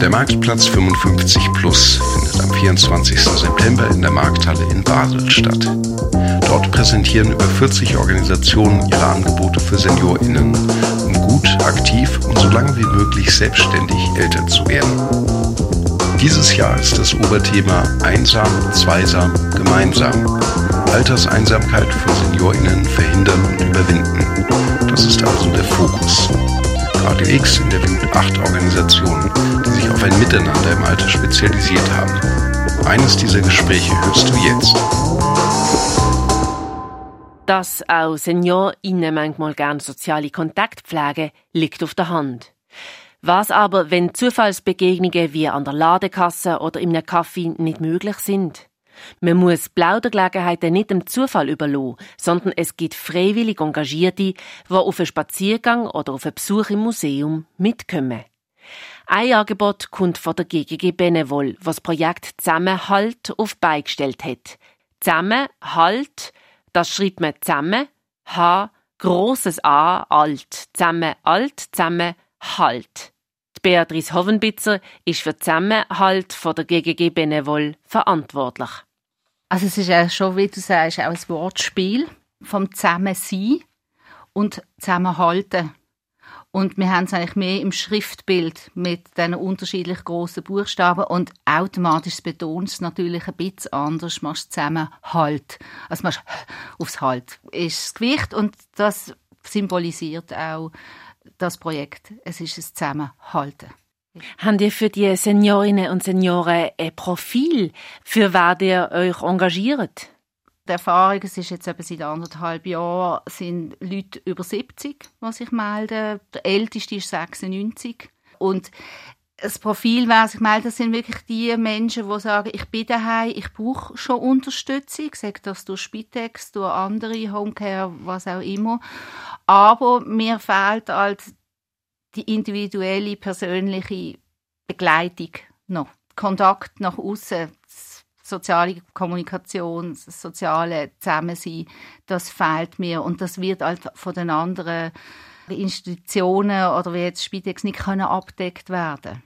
Der Marktplatz 55 Plus findet am 24. September in der Markthalle in Basel statt. Dort präsentieren über 40 Organisationen ihre Angebote für SeniorInnen, um gut, aktiv und so lange wie möglich selbstständig älter zu werden. Dieses Jahr ist das Oberthema Einsam, Zweisam, Gemeinsam. Alterseinsamkeit von SeniorInnen verhindern und überwinden. Das ist also der Fokus. Radio X interviewt acht Organisationen, die sich auf ein Miteinander im Alter spezialisiert haben. Eines dieser Gespräche hörst du jetzt. Dass auch SeniorInnen manchmal gern soziale Kontakte pflegen, liegt auf der Hand. Was aber, wenn Zufallsbegegnungen wie an der Ladekasse oder in einem Kaffee nicht möglich sind? Man muss Plaudergelegenheiten nicht dem Zufall überlassen, sondern es gibt freiwillig Engagierte, die auf einen Spaziergang oder auf einen Besuch im Museum mitkommen. Ein Angebot kommt von der GGG Benevol, was das Projekt Zusammenhalt auf beigestellt hat. Zusammenhalt, das schreibt man zusammen, H, großes A, alt, zusammen alt, zusammen halt. Die Beatrice Hovenbitzer ist für Zusammenhalt von der GGG Benevol verantwortlich. Also es ist ja schon, wie du sagst, auch ein Wortspiel vom Zusammensein und Zusammenhalten. Und wir haben es eigentlich mehr im Schriftbild mit diesen unterschiedlich grossen Buchstaben und automatisch betont es natürlich ein bisschen anders. Machst zusammen Halt. Also machst aufs Halt. Ist das Gewicht und das symbolisiert auch das Projekt. Es ist ein Zusammenhalten. Habt ihr für die Seniorinnen und Senioren ein Profil, für was ihr euch engagiert? Die Erfahrung, es ist jetzt eben seit anderthalb Jahren, sind Leute über 70, die sich melden. Der älteste ist 96. Und das Profil, was ich melde, das sind wirklich die Menschen, die sagen, ich bin daheim, ich brauche schon Unterstützung, sagt das durch Spitex, durch andere Homecare, was auch immer. Aber mir fehlt halt die individuelle, persönliche Begleitung noch. Kontakt nach außen, soziale Kommunikation, das soziale Zusammensein, das fehlt mir und das wird halt von den anderen Institutionen oder wie jetzt Spitex nicht können abdeckt werden.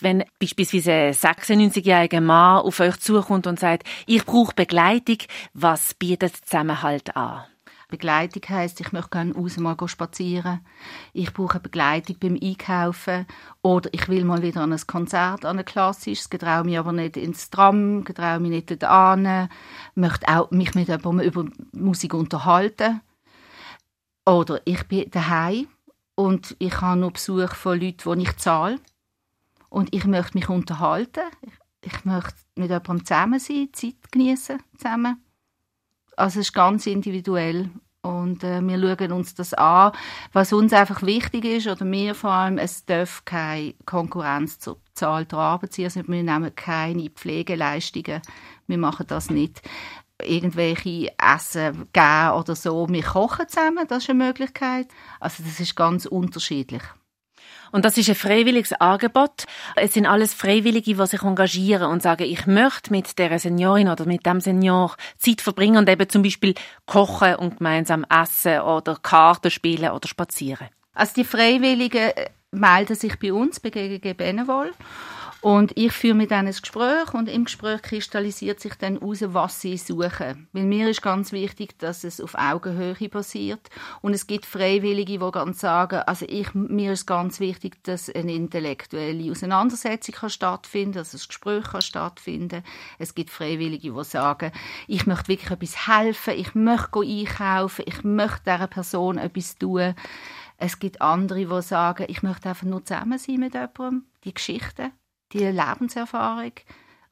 Wenn beispielsweise ein 96-jähriger Mann auf euch zukommt und sagt, ich brauche Begleitung, was bietet Zusammenhalt an? Begleitung heisst, ich möchte gerne raus mal spazieren. Ich brauche Begleitung beim Einkaufen. Oder ich will mal wieder an ein Konzert, an ein klassisches, getraue mich aber nicht ins Tram, getraue mich nicht dort an, möchte auch mich mit jemandem über Musik unterhalten. Oder ich bin daheim und ich habe nur Besuch von Leuten, die ich zahle. Und ich möchte mich unterhalten. Ich möchte mit jemandem zusammen sein, Zeit genießen zusammen. Also es ist ganz individuell und äh, wir schauen uns das an. Was uns einfach wichtig ist, oder mir vor allem, es darf keine Konkurrenz zur Zahl der Arbeit sein. Also wir nehmen keine Pflegeleistungen. Wir machen das nicht. Irgendwelche Essen geben oder so. Wir kochen zusammen, das ist eine Möglichkeit. Also das ist ganz unterschiedlich. Und das ist ein freiwilliges Angebot. Es sind alles Freiwillige, die sich engagieren und sagen, ich möchte mit der Seniorin oder mit dem Senior Zeit verbringen und eben zum Beispiel kochen und gemeinsam essen oder Karten spielen oder spazieren. Also die Freiwilligen äh, melden sich bei uns bei GGG Benevol und ich führe mit ihnen ein Gespräch und im Gespräch kristallisiert sich dann heraus, was sie suchen. Weil mir ist ganz wichtig, dass es auf Augenhöhe passiert. Und es gibt Freiwillige, die ganz sagen, also ich, mir ist ganz wichtig, dass eine intellektuelle Auseinandersetzung kann stattfinden, dass ein Gespräch kann stattfinden. Es gibt Freiwillige, die sagen, ich möchte wirklich etwas helfen, ich möchte einkaufen, ich möchte dieser Person etwas tun. Es gibt andere, die sagen, ich möchte einfach nur zusammen sein mit jemandem, die Geschichten die Lebenserfahrung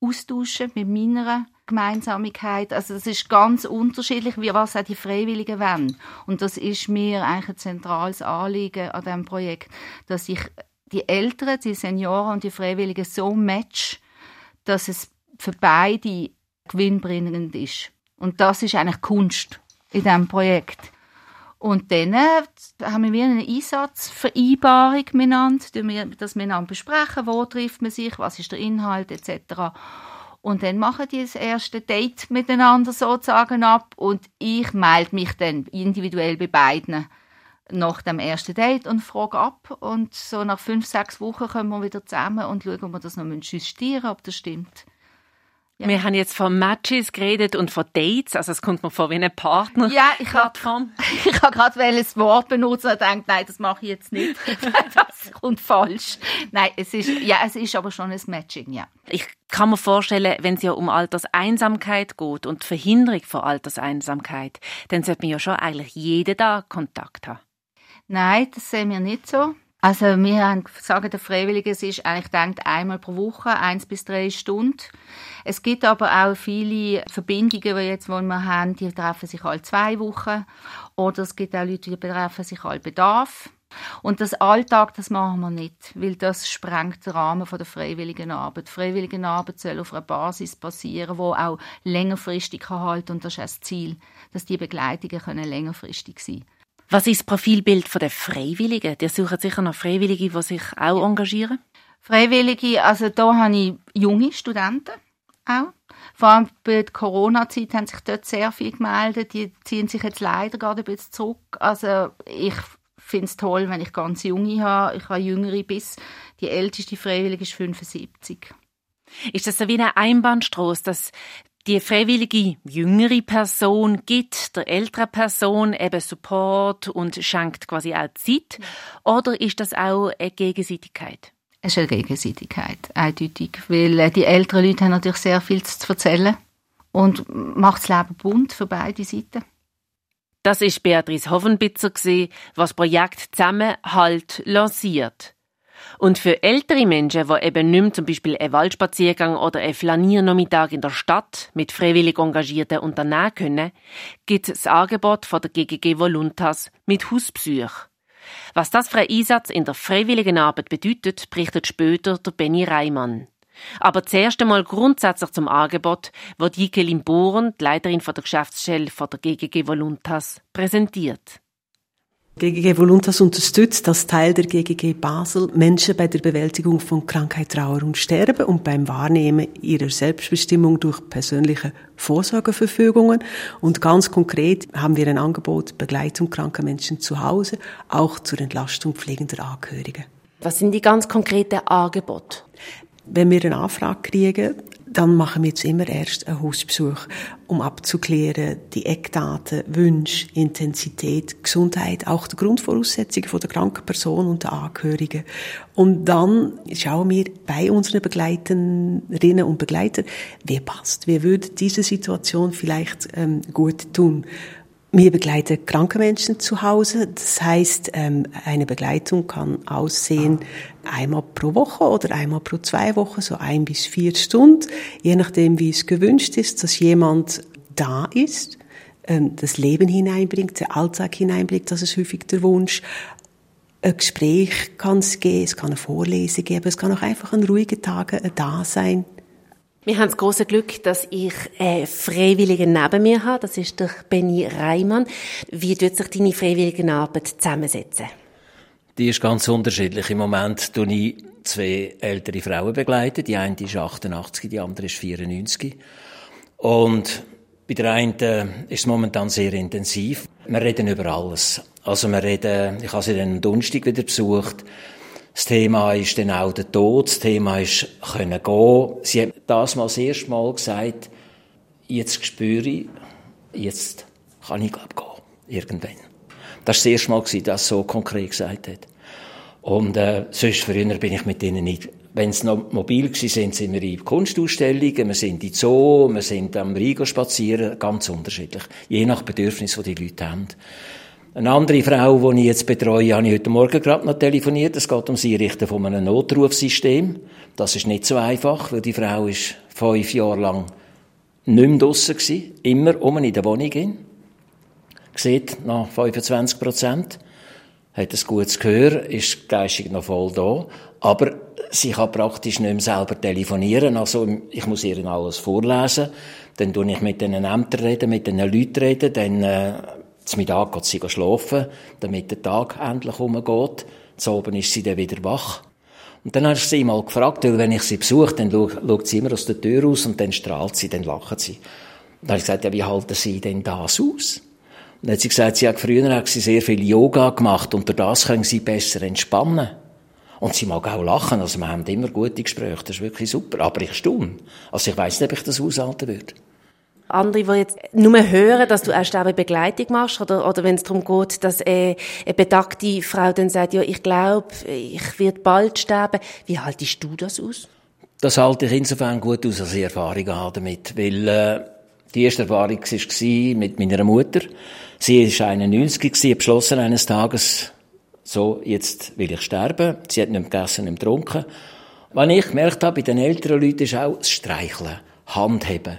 austauschen mit meiner Gemeinsamkeit. Also das ist ganz unterschiedlich, wie was auch die Freiwilligen wollen. Und das ist mir eigentlich ein zentrales Anliegen an diesem Projekt, dass ich die Eltern, die Senioren und die Freiwilligen so match, dass es für beide gewinnbringend ist. Und das ist eigentlich Kunst in diesem Projekt. Und dann äh, haben wir eine Einsatzvereinbarung miteinander, dass wir miteinander besprechen, wo trifft man sich, was ist der Inhalt etc. Und dann machen die das erste Date miteinander sozusagen ab und ich melde mich dann individuell bei beiden nach dem ersten Date und frage ab. Und so nach fünf, sechs Wochen kommen wir wieder zusammen und schauen, ob wir das noch justieren ob das stimmt. Ja. Wir haben jetzt von Matches geredet und von Dates, also es kommt mir vor wie eine Partner. Ja, ich habe ich hab gerade das Wort benutzt und gedacht, nein, das mache ich jetzt nicht. das kommt falsch. Nein, es ist, ja, es ist aber schon ein Matching, ja. Ich kann mir vorstellen, wenn es ja um Alterseinsamkeit geht und Verhinderung von Alterseinsamkeit, dann sollte man ja schon eigentlich jeden Tag Kontakt haben. Nein, das sehen wir nicht so. Also wir haben sagen, der Freiwillige ist eigentlich denkt einmal pro Woche, eins bis drei Stunden. Es gibt aber auch viele Verbindungen, die jetzt, die wir haben, die treffen sich alle zwei Wochen. Oder es gibt auch Leute, die treffen sich alle Bedarf. Und das Alltag, das machen wir nicht, weil das sprengt den Rahmen der freiwilligen Arbeit. Die freiwillige Arbeit soll auf einer Basis passieren, wo auch längerfristig halten und das ist auch das Ziel, dass die Begleitungen längerfristig sein können. Was ist das Profilbild der Freiwilligen? Die suchen sicher noch Freiwillige, die sich auch engagieren? Freiwillige, also da habe ich junge Studenten auch. Vor allem bei der Corona-Zeit haben sich dort sehr viele gemeldet. Die ziehen sich jetzt leider gerade ein bisschen zurück. Also ich finde es toll, wenn ich ganz junge habe. Ich habe jüngere bis die älteste Freiwillige ist 75. Ist das so wie eine Einbahnstraße, dass die freiwillige jüngere Person gibt der älteren Person eben Support und schenkt quasi auch Zeit? Oder ist das auch eine Gegenseitigkeit? Es ist eine Gegenseitigkeit, eindeutig. Weil äh, die älteren Leute haben natürlich sehr viel zu erzählen und macht das Leben bunt für beide Seiten. Das ist Beatrice Hoffenbitzer, was das Projekt Zusammenhalt lanciert. Und für ältere Menschen, die eben nicht mehr zum Beispiel einen Waldspaziergang oder einen Flaniernachmittag in der Stadt mit freiwillig Engagierten unternehmen können, gibt es das Angebot von der GGG Voluntas mit Hauspsych. Was das für ein Einsatz in der freiwilligen Arbeit bedeutet, berichtet später der Benny Reimann. Aber zuerst einmal grundsätzlich zum Angebot, wo Dike Limboren, die Leiterin der Geschäftsstelle von der GGG Voluntas, präsentiert. GGG Voluntas unterstützt als Teil der GGG Basel Menschen bei der Bewältigung von Krankheit, Trauer und Sterben und beim Wahrnehmen ihrer Selbstbestimmung durch persönliche Vorsorgeverfügungen. Und ganz konkret haben wir ein Angebot Begleitung kranker Menschen zu Hause, auch zur Entlastung pflegender Angehörige. Was sind die ganz konkreten Angebote? Wenn wir eine Anfrage kriegen, dann machen wir jetzt immer erst einen Hausbesuch, um abzuklären, die Eckdaten, Wünsche, Intensität, Gesundheit, auch die Grundvoraussetzungen von der kranken Person und der Angehörigen. Und dann schauen wir bei unseren Begleiterinnen und Begleitern, wer passt, wer würde diese Situation vielleicht ähm, gut tun. Wir begleiten kranke Menschen zu Hause. Das heißt, ähm, eine Begleitung kann aussehen einmal pro Woche oder einmal pro zwei Wochen, so ein bis vier Stunden, je nachdem, wie es gewünscht ist, dass jemand da ist, ähm, das Leben hineinbringt, der Alltag hineinbringt. Das ist häufig der Wunsch. Ein Gespräch kann es geben, es kann eine Vorlesung geben, es kann auch einfach ein ruhiger Tag ein Dasein wir haben das große Glück, dass ich einen Freiwilligen neben mir habe. Das ist der Benny Reimann. Wie tut sich deine Freiwilligenarbeit zusammensetzen? Die ist ganz unterschiedlich. Im Moment tue ich zwei ältere Frauen begleiten. Die eine ist 88, die andere ist 94. Und bei der einen ist es momentan sehr intensiv. Wir reden über alles. Also wir reden, ich habe sie dann am Donnerstag wieder besucht. Das Thema ist dann auch der Tod. Das Thema ist können gehen. Sie hat das mal das erste Mal gesagt, jetzt spüre ich, jetzt kann ich glaube gehen. Irgendwann. Das war das erste Mal, dass sie das so konkret gesagt hat. Und äh, sonst früher bin ich mit ihnen nicht wenn sie noch mobil sind, sind wir in Kunstausstellungen, wir sind in Zoo, wir sind am Rhein spazieren, ganz unterschiedlich. Je nach Bedürfnis, die die Leute haben. Eine andere Frau, die ich jetzt betreue, habe ich heute Morgen gerade noch telefoniert. Es geht um das Einrichten von einem Notrufsystem. Das ist nicht so einfach, weil die Frau ist fünf Jahre lang nicht mehr draussen gewesen, immer um in der Wohnung hin. Sieht nach 25 Prozent. Hat ein gutes Gehör, ist geistig noch voll da. Aber sie kann praktisch nicht mehr selber telefonieren. Also, ich muss ihr alles vorlesen. Dann tue ich mit den Ämtern reden, mit den Leuten reden, dann, äh, Mittag geht sie schlafen, damit der Tag endlich umgeht. Zu oben ist sie dann wieder wach. Und dann habe ich sie mal gefragt, weil wenn ich sie besuche, dann schaut sie immer aus der Tür raus und dann strahlt sie, dann lacht sie. Und dann habe ich gesagt, ja, wie halten Sie denn das aus? Und dann hat sie gesagt, sie hat früher hat sie sehr viel Yoga gemacht und durch das können sie besser entspannen. Und sie mag auch lachen, also wir haben immer gute Gespräche, das ist wirklich super. Aber ich staune. Also ich weiß nicht, ob ich das aushalten würde. Andere, die jetzt nur hören, dass du auch Sterbebegleitung machst, oder, oder wenn es darum geht, dass eine, eine betagte Frau dann sagt, ja, ich glaube, ich werde bald sterben. Wie haltest du das aus? Das halte ich insofern gut aus, als ich Erfahrungen habe damit. Weil, äh, die erste Erfahrung war mit meiner Mutter. Sie war 91, sie beschlossen eines Tages, so, jetzt will ich sterben. Sie hat nicht gegessen, nicht getrunken. Was ich gemerkt habe bei den älteren Leuten, ist auch das Streicheln, Handheben.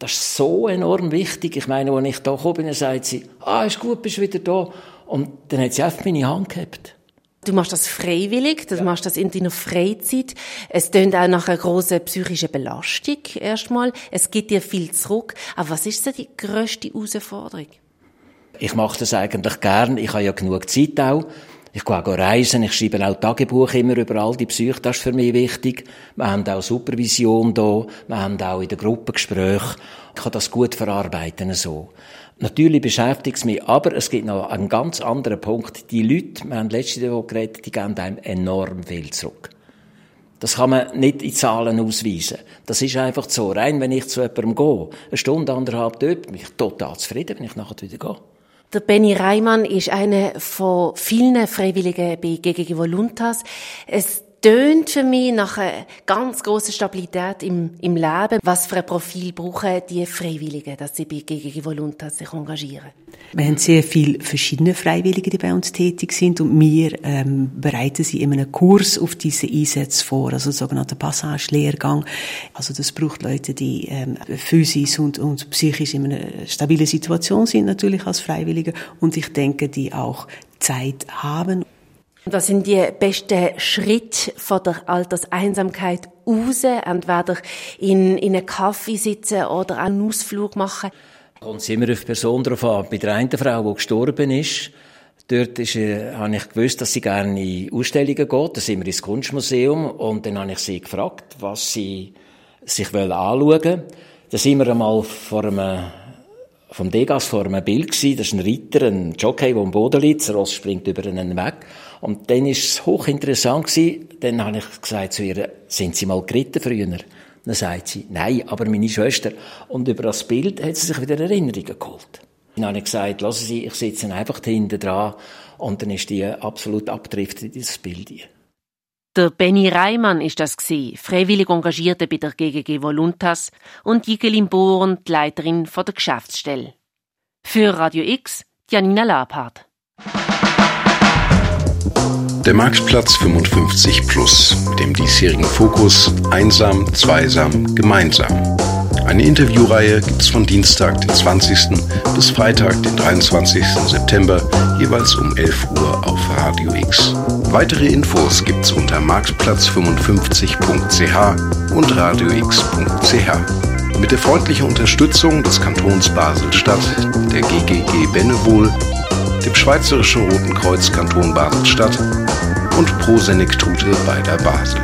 Das ist so enorm wichtig. Ich meine, als ich da gekommen bin, sagt sie, ah, ist gut, bist wieder da. Und dann hat sie einfach meine Hand gehabt. Du machst das freiwillig, du ja. machst das in deiner Freizeit. Es tönt auch nach einer grossen psychischen Belastung erstmal. Es gibt dir viel zurück. Aber was ist denn die grösste Herausforderung? Ich mache das eigentlich gern. Ich habe ja genug Zeit auch. Ich gehe reisen, ich schreibe auch Tagebuch immer über all die Psyche, das ist für mich wichtig. Wir haben auch Supervision da, wir haben auch in der Gruppe Gespräche. Ich kann das gut verarbeiten, so. Natürlich beschäftigt es mich, aber es gibt noch einen ganz anderen Punkt. Die Leute, wir haben letzte Woche geredet, die geben einem enorm viel zurück. Das kann man nicht in Zahlen ausweisen. Das ist einfach so. Rein, wenn ich zu jemandem gehe, eine Stunde, anderthalb dort, bin ich total zufrieden, wenn ich nachher wieder gehe. Der Benny Reimann ist einer von vielen Freiwilligen bei GGG Voluntas. Es tönt für mich nach einer ganz grossen Stabilität im, im Leben. Was für ein Profil brauchen die Freiwilligen, dass sie bei GGG Voluntas sich engagieren? Wir haben sehr viele verschiedene Freiwillige, die bei uns tätig sind und wir ähm, bereiten sie in einem Kurs auf diese Einsätze vor, also sogenannter Passage-Lehrgang. Also das braucht Leute, die ähm, physisch und, und psychisch in einer stabilen Situation sind natürlich als Freiwillige und ich denke, die auch Zeit haben. Was sind die besten Schritte von der Alterseinsamkeit raus? Entweder in, in einen Kaffee sitzen oder einen Ausflug machen? Kommt immer auf die Person drauf an. Bei der einen Frau, die gestorben ist, dort ist, äh, habe ich gewusst, dass sie gerne in Ausstellungen geht. Da sind wir ins Kunstmuseum und dann habe ich sie gefragt, was sie sich anschauen wollen. Da sind wir einmal vor einem vom Degas vor einem Bild gewesen. Das ist ein Reiter, ein Jockey, der am Boden liegt. Das Ross springt über einen weg. Und dann ist es hochinteressant gewesen. Dann habe ich gesagt zu ihr, sind Sie mal geritten früher? Dann sagt sie, nein, aber meine Schwester. Und über das Bild hat sie sich wieder Erinnerungen geholt. Dann habe ich gesagt, lassen Sie, ich sitze einfach hinten dran. Und dann ist die absolut abgedriftet in dieses Bild. Der Benny Reimann ist das gsi, freiwillig Engagierte bei der GGG Voluntas und Jigelin Bohren, die Leiterin von der Geschäftsstelle. Für Radio X, Janina Labhardt. Der Marktplatz 55 Plus mit dem diesjährigen Fokus Einsam, Zweisam, Gemeinsam. Eine Interviewreihe gibt es von Dienstag, den 20. bis Freitag, den 23. September, jeweils um 11 Uhr auf Radio X. Weitere Infos gibt's unter marktplatz55.ch und radiox.ch. Mit der freundlichen Unterstützung des Kantons Basel-Stadt, der GGG Bennewohl, dem Schweizerischen Roten Kreuz Kanton Basel-Stadt und Pro Senectute bei der Basel.